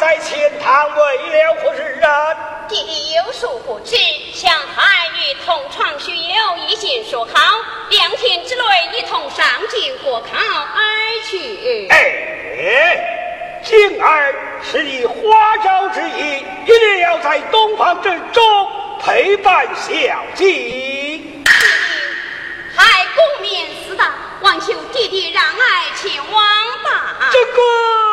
在前堂为了何事啊？弟弟有所不知，想太女同床须友一心说好，两天之内一同上京过考而去。哎，静儿是你花招之一，一定要在东方之中陪伴小姐。弟弟，公面死大，望求弟弟让爱前往吧。这个。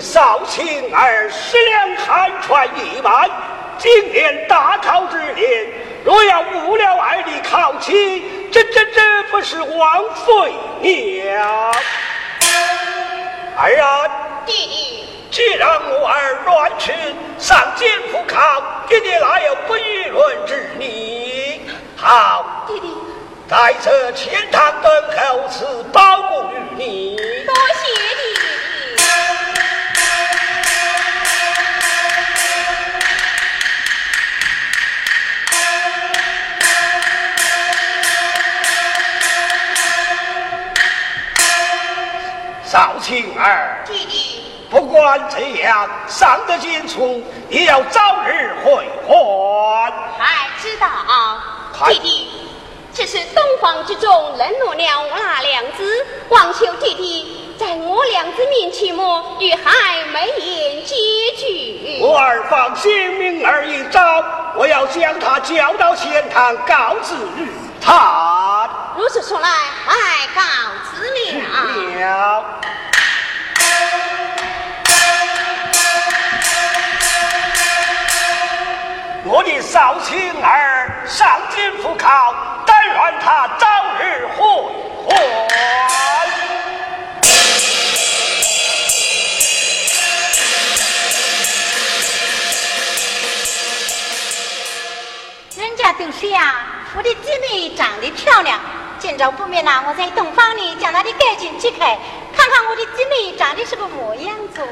少卿儿十两寒传一万，今年大考之年，若要误了儿的考期，这这这不是枉费了。儿啊，弟弟，既然我儿乱吃，上京赴考，爹爹哪有不管怎样，伤得金楚也要早日回还。还知道，弟弟，这是东方之中冷落了我那娘子，望求弟弟在我娘子面前莫与孩眉眼结局。我儿放心，明儿一招，我要将他叫到前堂告知于他。如此说来，还，告辞了。我的少卿儿上京赴考，但愿他早日回还。人家都是呀，我的弟妹长得漂亮，见着不面呐，我在洞房里将她的盖巾揭开，看看我的弟妹长得什么模样子。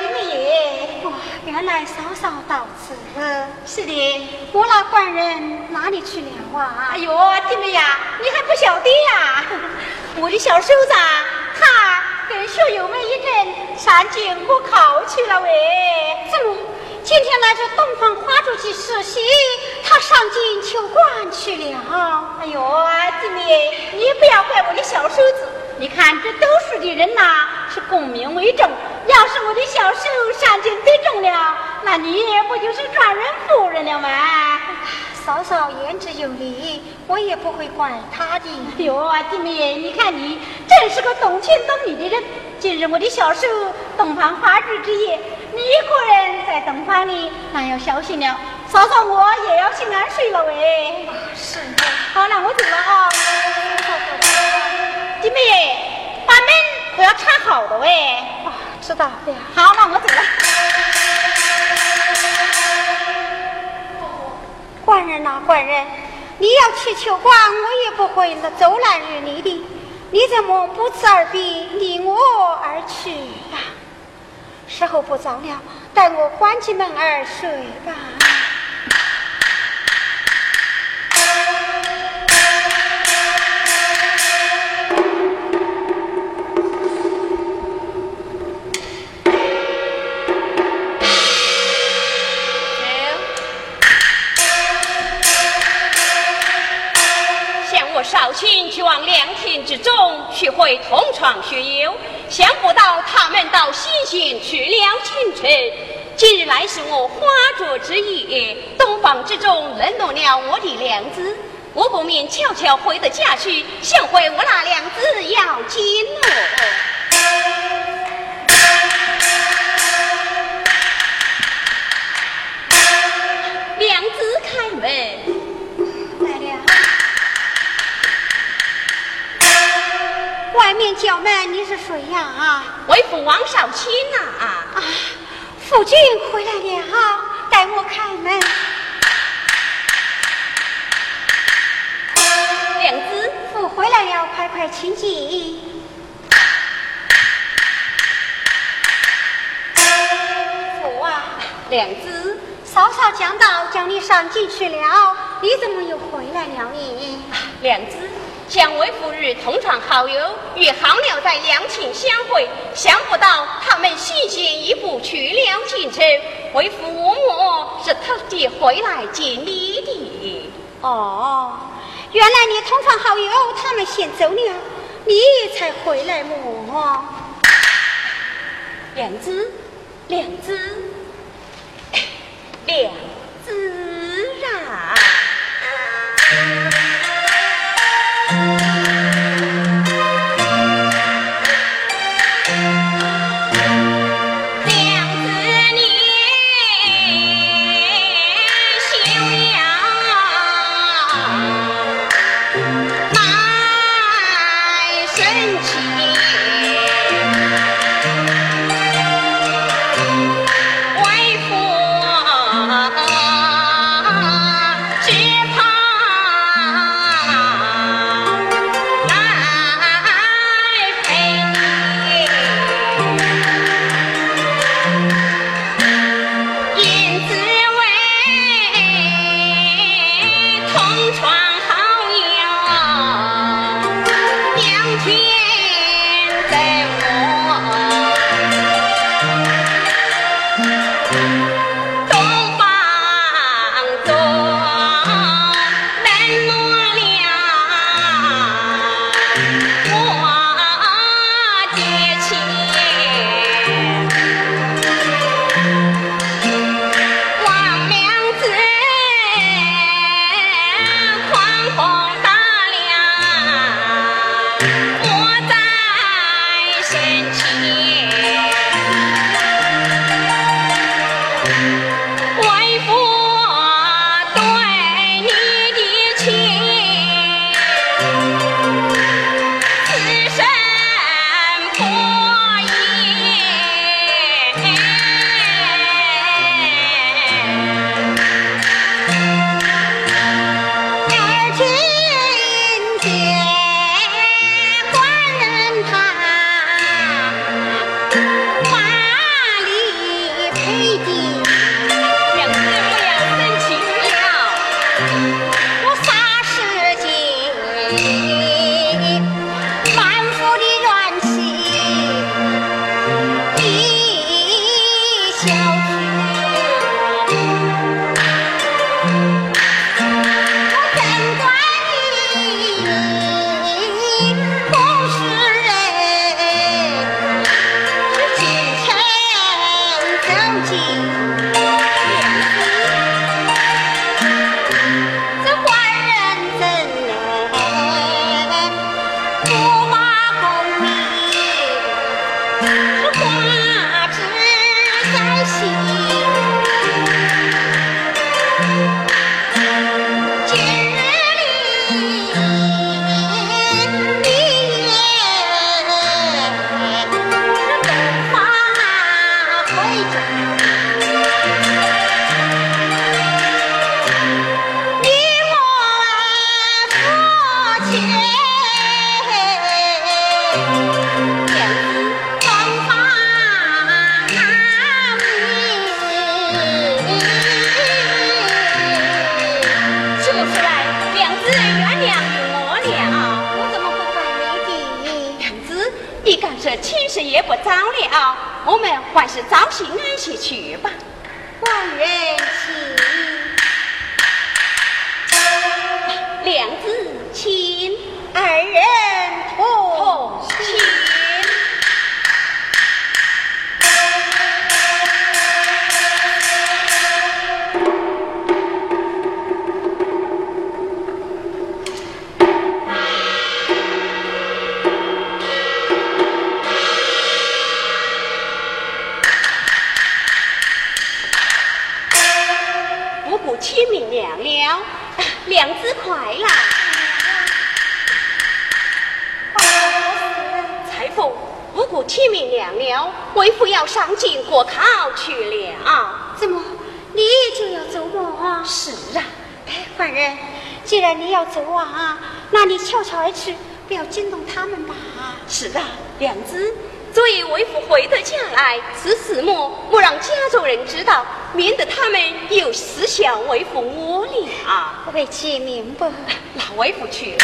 弟妹，我原来嫂嫂到此了。是的，我那官人哪里去了啊？哎呦，弟妹呀，你还不晓得呀？我的小叔子，他跟学友们一阵上京过考去了喂。怎么？今天来这东方花烛去实习，他上京求官去了。哎呦，弟妹，你不要怪我的小叔子。你看这读书的人呐，是功名为重。要是我的小手上京得中了，那你不就是状元夫人了吗？嫂嫂言之有理，我也不会怪他的。哎呦，弟妹，你看你真是个懂情懂理的人。今日我的小手洞房花烛之夜，你一个人在洞房里，那要小心了。嫂嫂，我也要去安睡了喂。是。好，那我走了啊。弟妹，把门不要插好的喂。啊知道了。好那。我走了。官人呐，官人，你要去求官，我也不会走烂日你的。你怎么不辞而别，离我而去呀？时候不早了，待我关起门儿睡吧。往凉之中学会同床学友，想不到他们到西行去了清晨。今日来是我花烛之夜，洞房之中冷落了我的娘子，我不免悄悄回到家去，想回我那娘子要紧了。面叫门，你是谁呀？啊，为父王少卿呐！啊，啊夫君回来了，带我开门。娘子，父回来了，快快请进。父啊，娘子，嫂嫂讲到，叫你上进去了，你怎么又回来了呢？娘子。将为夫与同窗好友，与好鸟在两情相会，想不到他们先行一步去了京城，为父我莫是特地回来见你的。哦，原来你同窗好友他们先走了，你才回来么？娘子，娘子，为其明白，那为父去。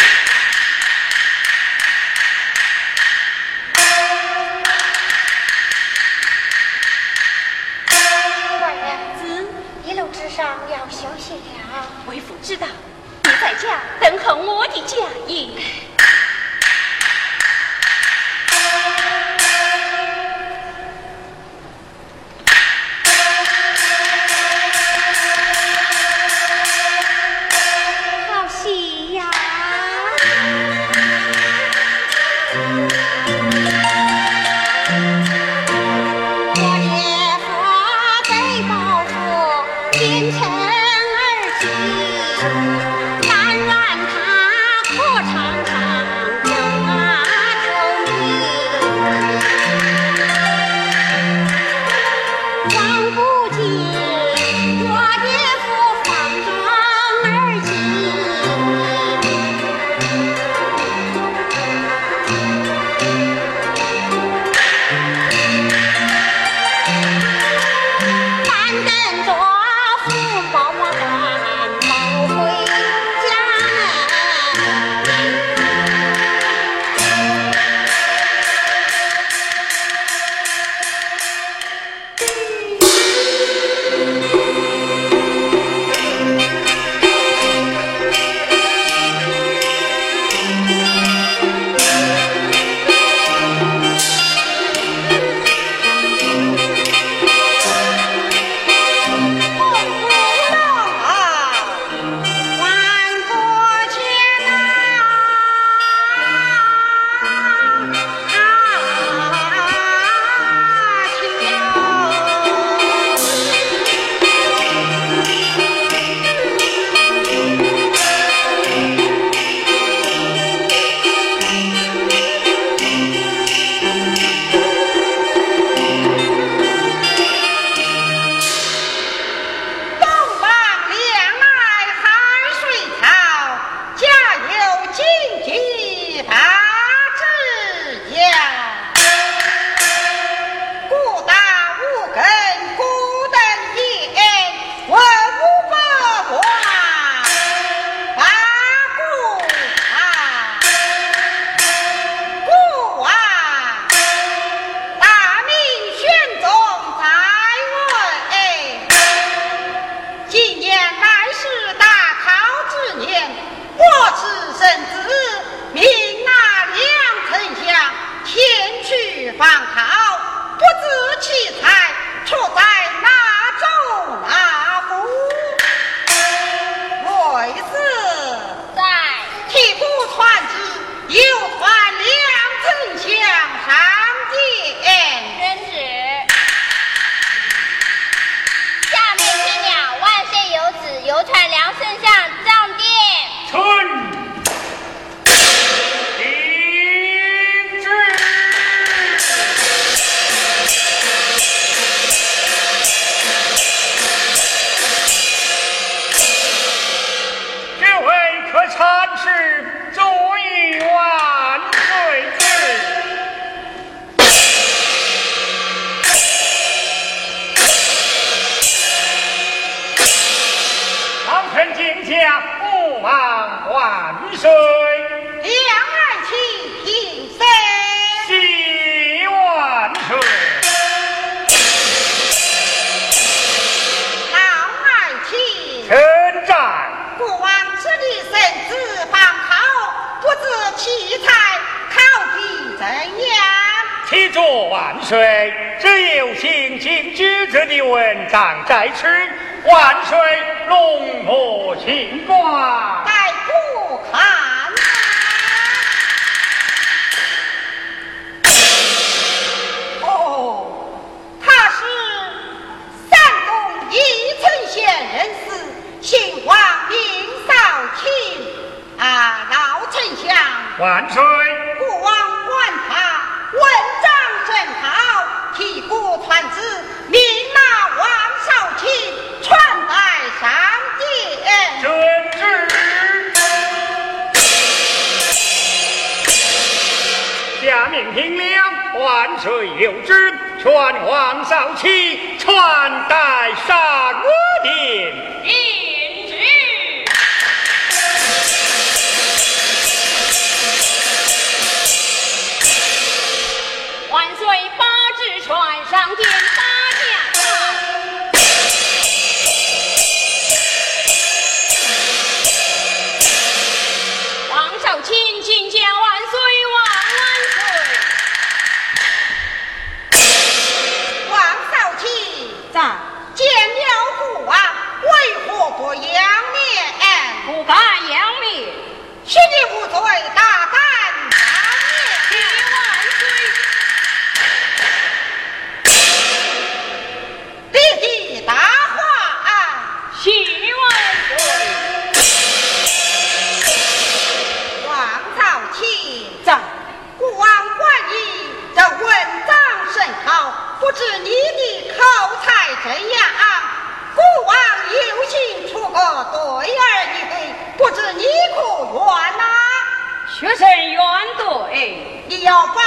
两遂有旨传皇少亲传代杀我殿民女万岁八字传上天要。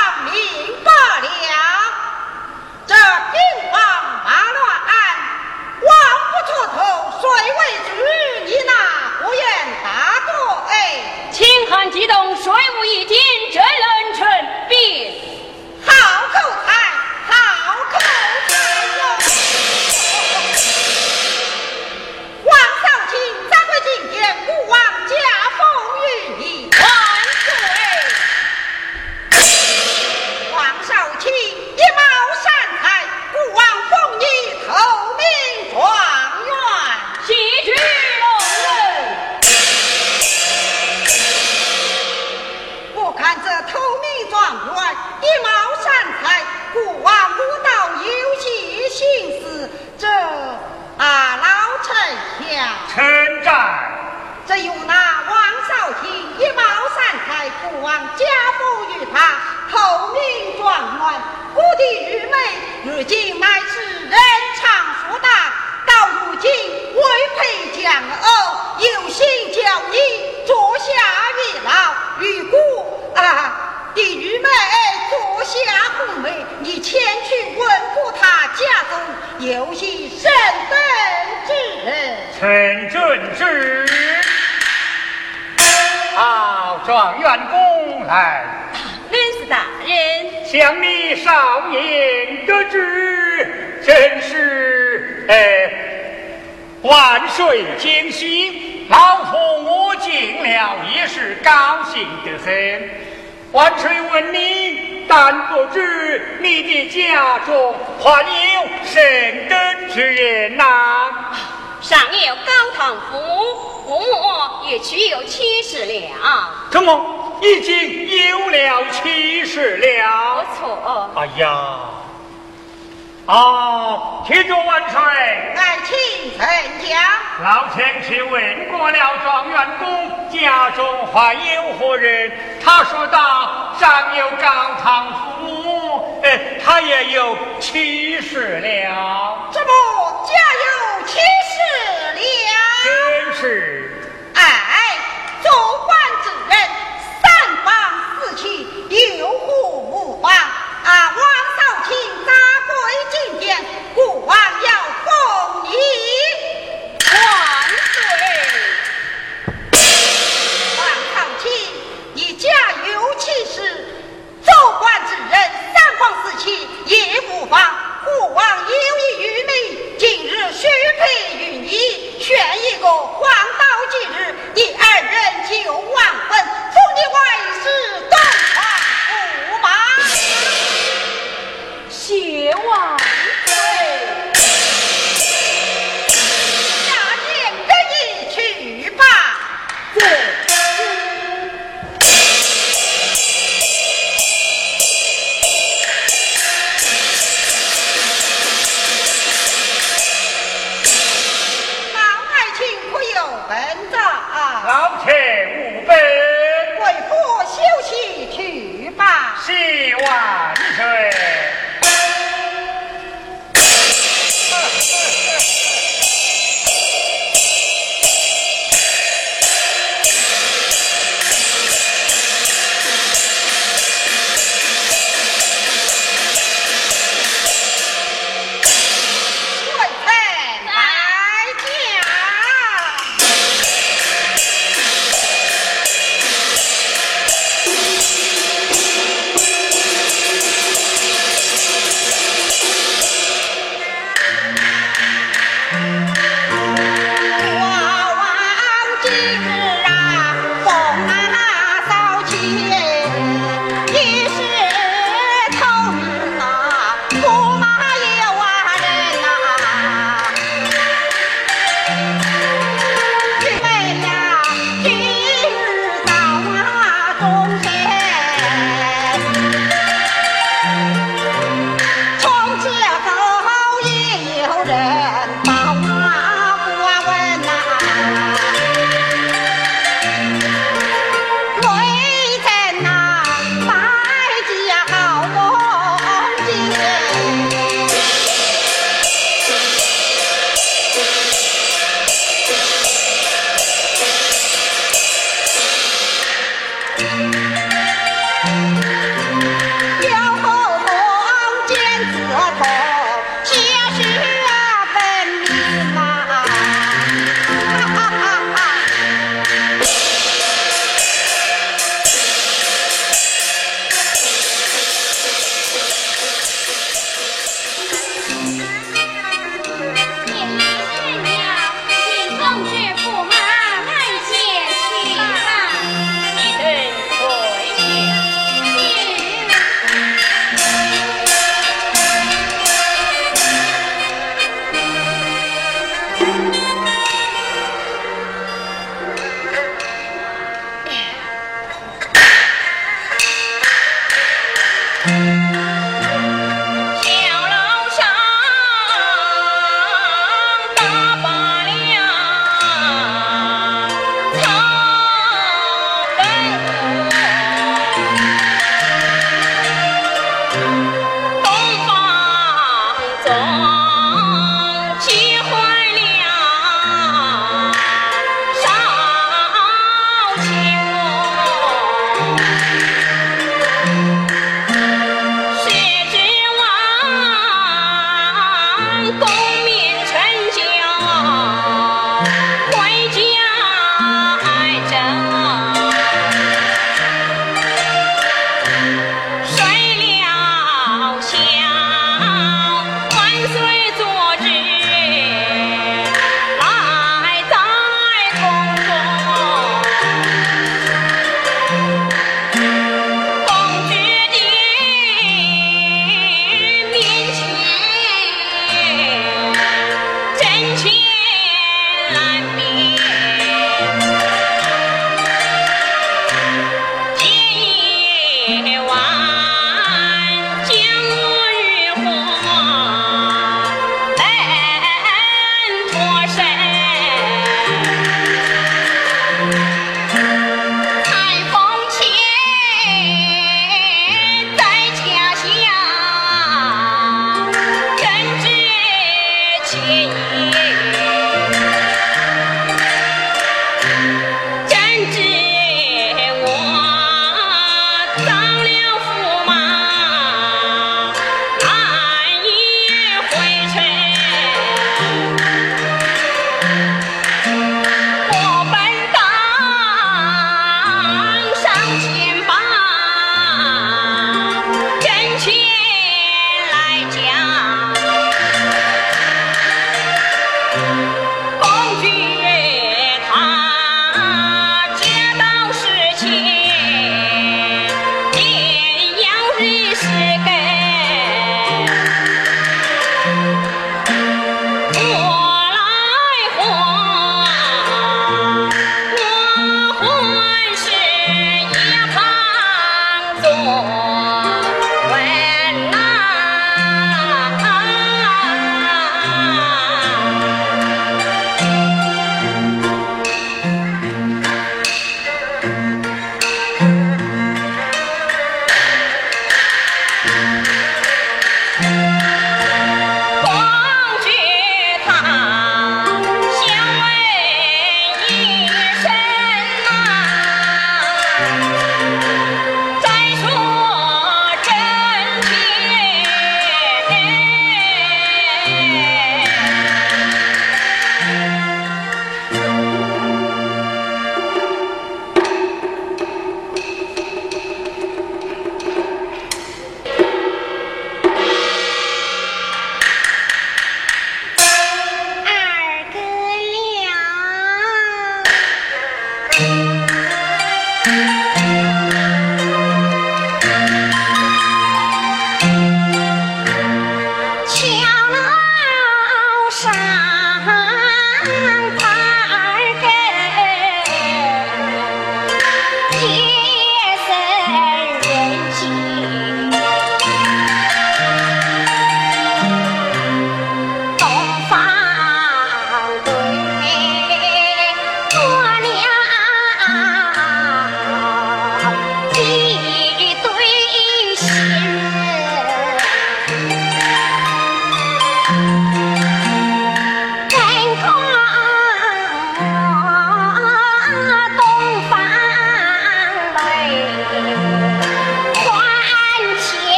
其中万岁？俺请陈家。老天，请问过了状元公，家中还有何人？他说道：“上有高堂父母，哎，他也有七十了。”这。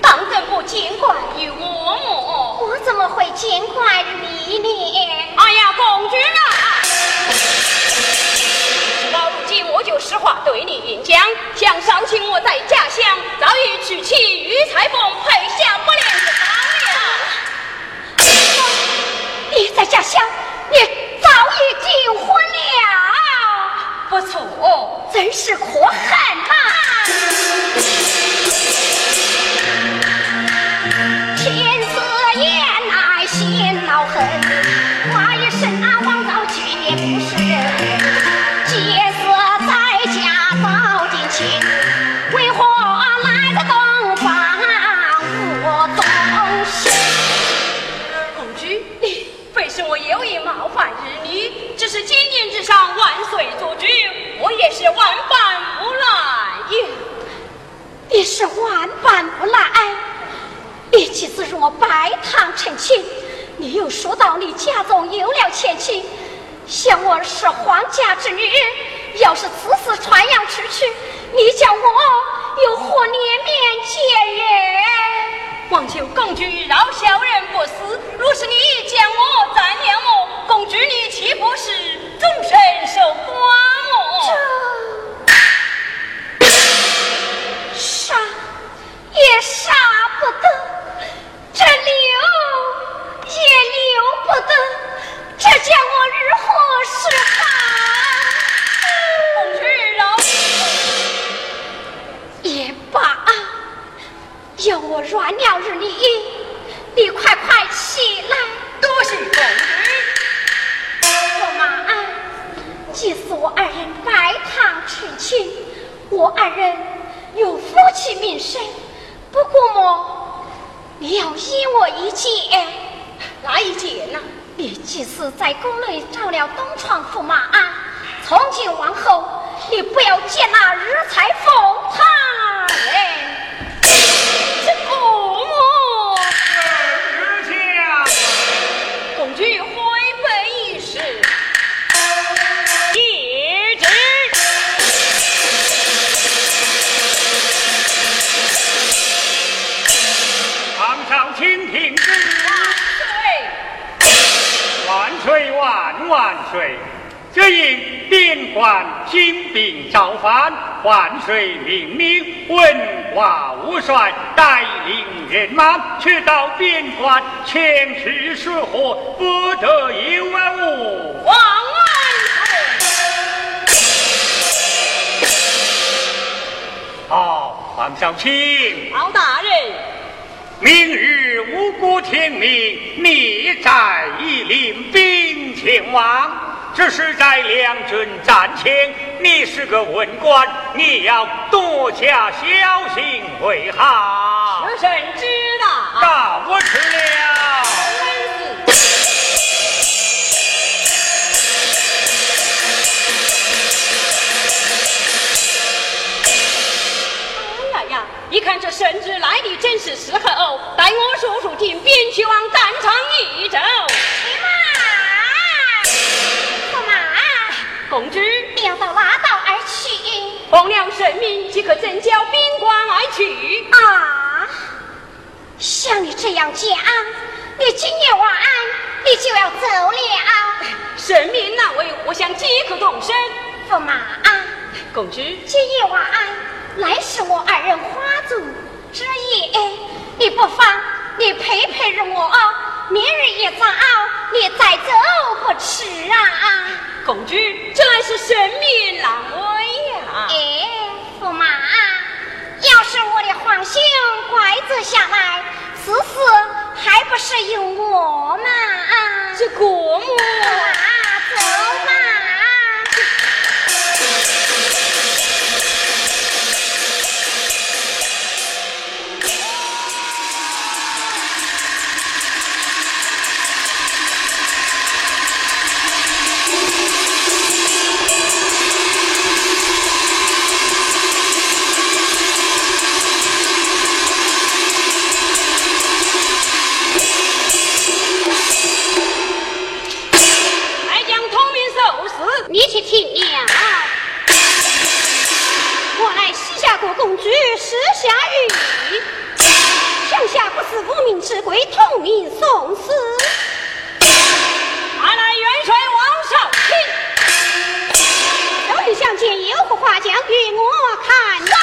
当真不见怪于我母我怎么会见怪于你呢哎呀公主啊！到如今我就实话对你讲想少请我在家乡早已娶妻于裁缝配下不良的好了你在家乡你早已订婚了。不错。真是可恨呐。恨！我一生啊，枉遭千年不是人。结子在家遭尽情，为何来到东华我东西？公主，你非是我有意冒犯日女，只是今年之上万岁做主，我也是万般无奈呀。你是万般无奈，你岂是若拜堂成亲？你又说到你家中有了前妻，想我是皇家之女，要是此事传扬出去，你叫我又何脸面见人？望求公主饶小人不死。若是你见我再念我，公主你岂不是终身受寡我？这杀也杀不得。不得，这叫我如何是好？红玉柔，也罢，要我软了日你，你快快起来。多谢红玉。驸马，既是我二人拜堂成亲，我二人有夫妻名声，不过么，你要依我一见。哪一件呢？你几次在宫内招了东床驸马啊？从今往后，你不要见那日才凤他。水。这因边关金兵造反，万水命令文化武帅带领人马去到边关，前去是何？不得有误。王安泰，好，王小青，好大人。明日五谷天明你再一领兵前往只是在两军战前你是个文官你要多加小心为好。使神知道大王吃了你看这圣旨来的真是时候，待我叔叔听，便去往战场一走。驸马，驸马，公主，你要到哪道而去？皇娘圣命即可征交边关而去。啊，像你这样讲，你今夜晚安，你就要走了。圣命难违，我想即刻动身。驸马，公主今夜晚安。来是我二人花烛之夜，你不妨你陪陪着我，明日一早你再走不迟啊。公主，这乃是神命难违呀。哎，驸马，要是我的皇兄拐子下来，此事还不是由我吗？这国母。走吧。听娘，我乃西夏国公主石霞玉，乡下不是无名之鬼，同名送死。俺乃元帅王少卿，有人相见，有何话讲与我看到。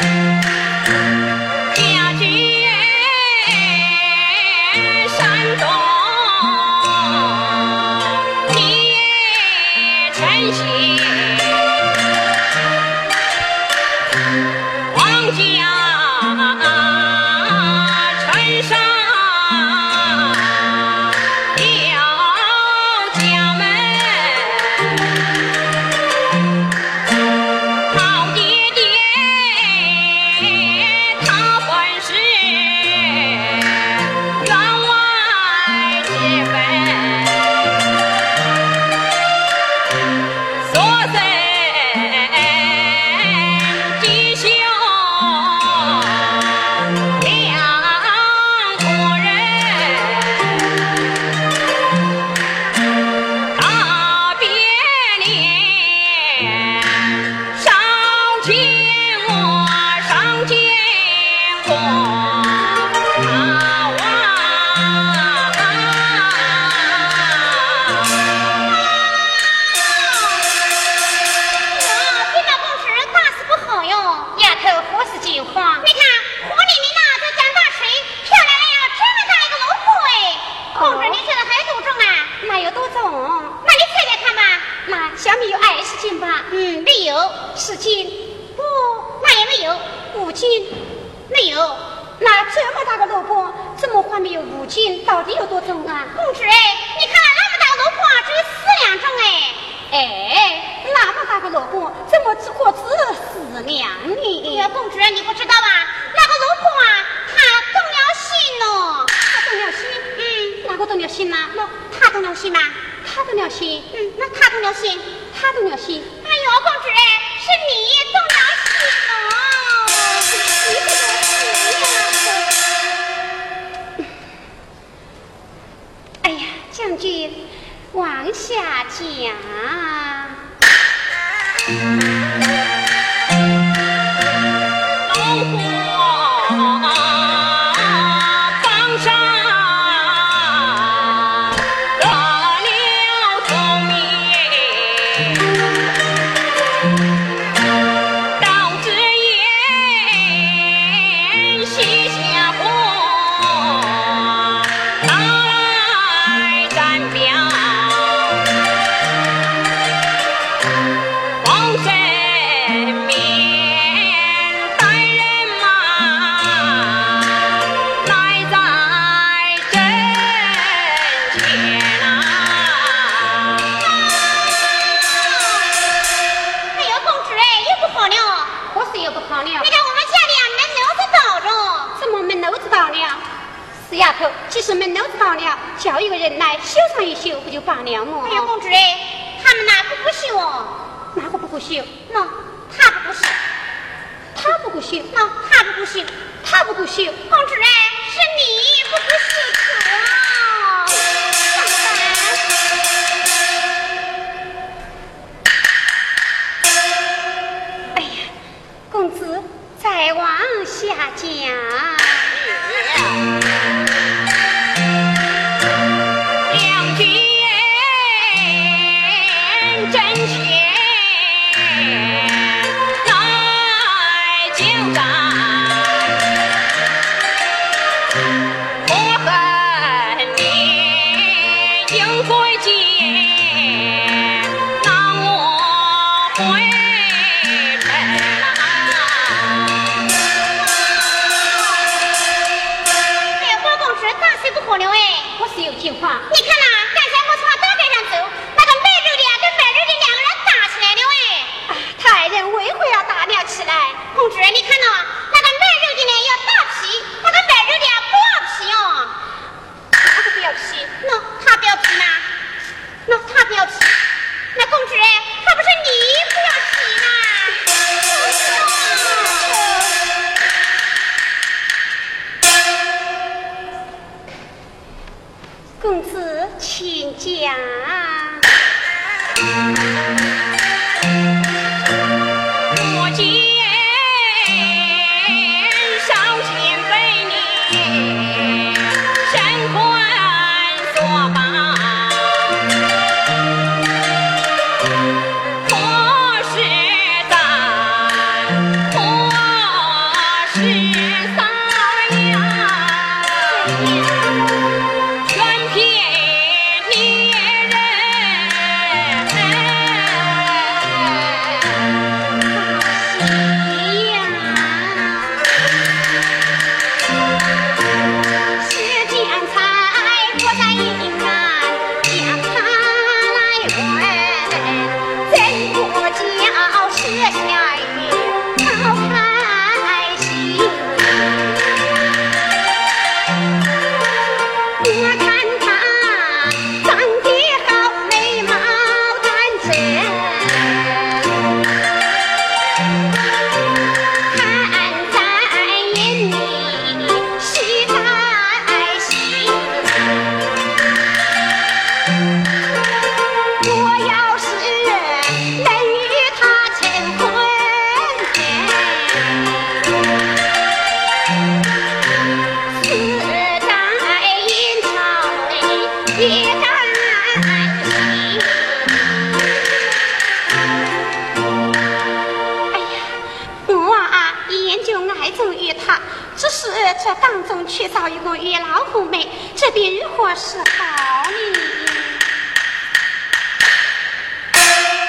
句我都了心啦、那他都了心吗？他都了心。嗯，那他都了心，他都了心。哎呦，公主，是你动了心了。哎呀，将军，往下讲。发凉么？哎呀，公主人，他们哪个不行？哪个不行？那他不行。他不行。那他不行。他不行。话。是好礼。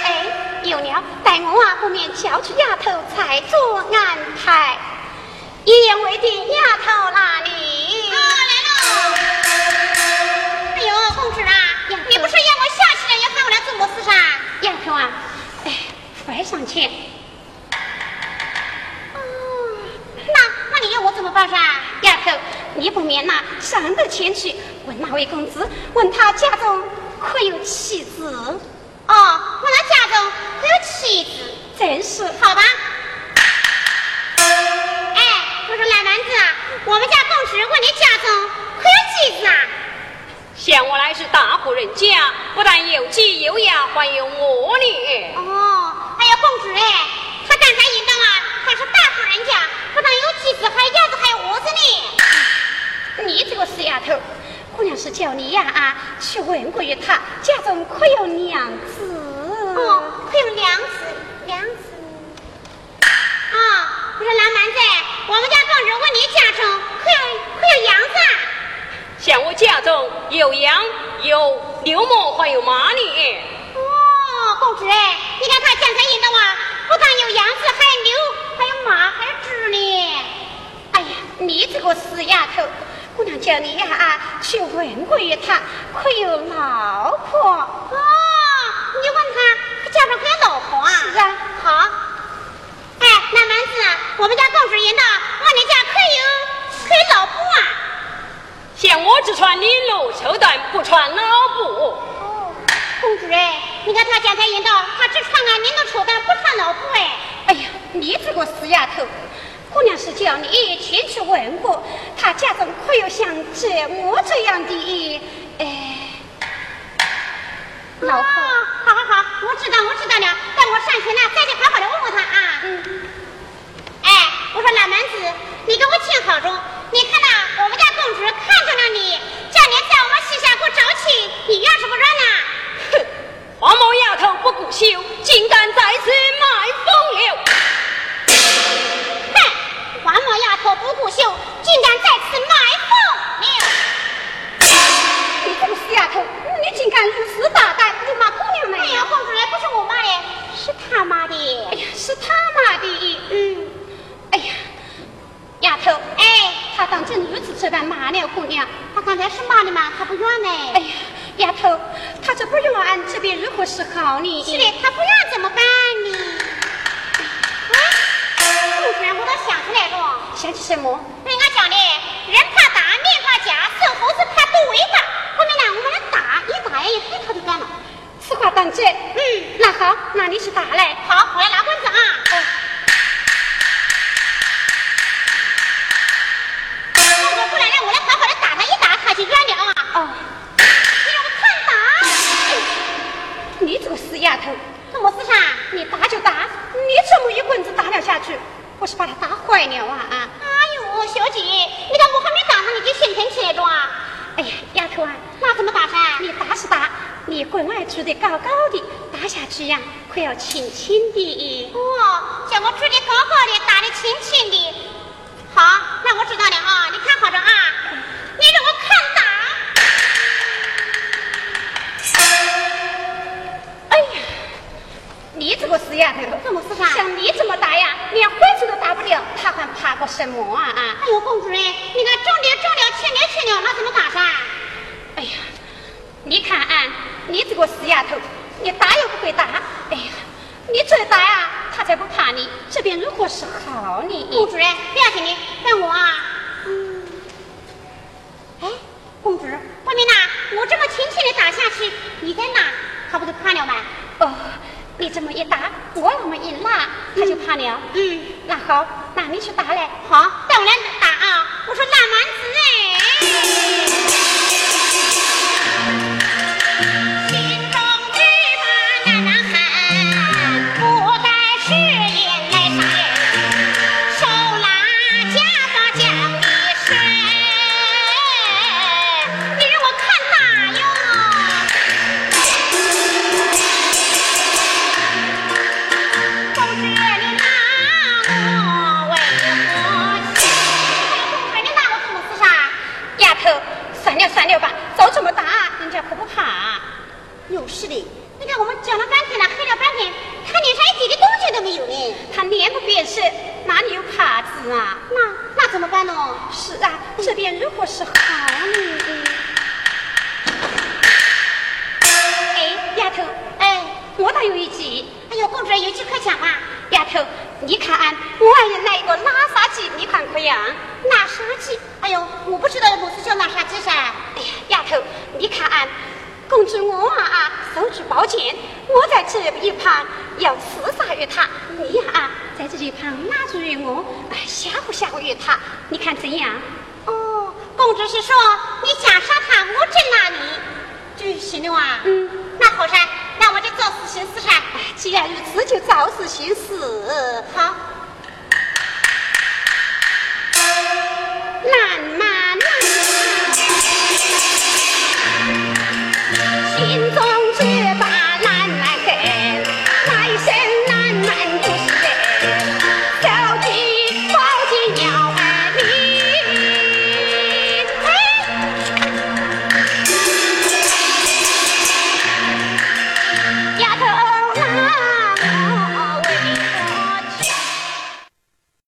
哎，有了，待我啊，不免瞧去丫头才做安排。一言为定，丫头那里。啊来喽。哎呦，公子啊，你不是让我下去了，要喊我来做么事噻？丫头啊，哎，快上前。那那你要我怎么办噻？丫头，你不免呐，上得前去。问哪位公子，问他家中可有妻子？哦，问他家中可有妻子？真是，好吧。哎，我说俺丸子啊，我们家公子问你家中可有妻子啊？想我来是大户人家，不但有妻有养，还有我呢。哦，还有公子哎，他刚才应当啊，他是大户人家，不但有妻子，还要。叫你呀、啊、去问过于他，家中可有娘子？哦，可有娘子？娘子？啊、我说老蛮子，我们家公主问你家中可有可有羊子？像我家中有羊，有牛毛，还有马呢。哦，公主哎，你看他讲才赢的哇，不但有羊子，还有牛，还有马，还有猪呢。哎呀，你这个死丫头！姑娘叫你呀、啊、去问过一趟，可有老婆？哦，你问他，他家上个有老婆啊？是啊，好。哎，那男子，我们家公主人呐，问你家可有可有老婆啊？像我只穿你露绸缎，不穿老布。公主哎，你看他家才言道，他只穿俺、啊、您的绸缎，不穿老布哎。哎呀，你这个死丫头，姑娘是叫你前去问过，她家中可有像这我这样的哎，老婆。好，好，好，我知道，我知道了。等我上去了，再去好好的问问她啊。嗯。哎，我说老蛮子，你给我听好着，你看呐，我们家公主看中了你，叫你在我们西夏国找亲，你愿什不愿呐？哼，黄毛丫头不顾羞，竟敢在此卖风流。环磨丫头不顾秀，竟敢在此埋伏！你这个死丫头，你竟敢如此大胆，辱骂姑娘们！哎呀，公主来，不是我骂的，是他骂的。哎呀，是他骂的。嗯。哎呀，丫头，哎，他当真如此这般骂了姑娘？他刚才是骂的吗？他不冤呢。哎呀，丫头，他这不冤，这边如何是好呢？是的，他不冤怎么办？什么？人家讲的，人怕打，面怕假，瘦猴子怕肚围大。后面呢，我们来打，一打呀，一黑他就干了。此话当真？嗯，那好，那你去打来。好，我来拿棍子啊。哦。公主过来，让我来好好的打他，一打他就软了啊。哦。你让我看打。你这个死丫头，怎么事啊？你打就打，你怎么一棍子打了下去，我是把他打坏了啊啊！小姐，你看我还没打上，你就心疼起来着啊？哎呀，丫头啊，那怎么打噻？你打是打，你棍外举得高高的，打下去呀，可要轻轻的。哦，叫我举得高高的，打得轻轻的。好，那我知道了啊，你看好着啊，你让我你这个死丫头，怎么事噻？像你这么大呀，连鬼子都打不了，他还怕个什么啊啊？哎呦，公主人，你看中了中了，轻了轻了，那怎么打噻？哎呀，你看啊，你这个死丫头，你打又不会打，哎呀，你再打呀，他才不怕你。这边如果是好呢？公主人，不要紧的，让我啊，嗯，哎，公主，外面呐，我这么轻轻的打下去，你在哪，他不就怕了吗？哦，你这么一打，我那么一拉，他就怕了。嗯，那好，那你去打来。好，带我来打啊！我说烂蛮子哎。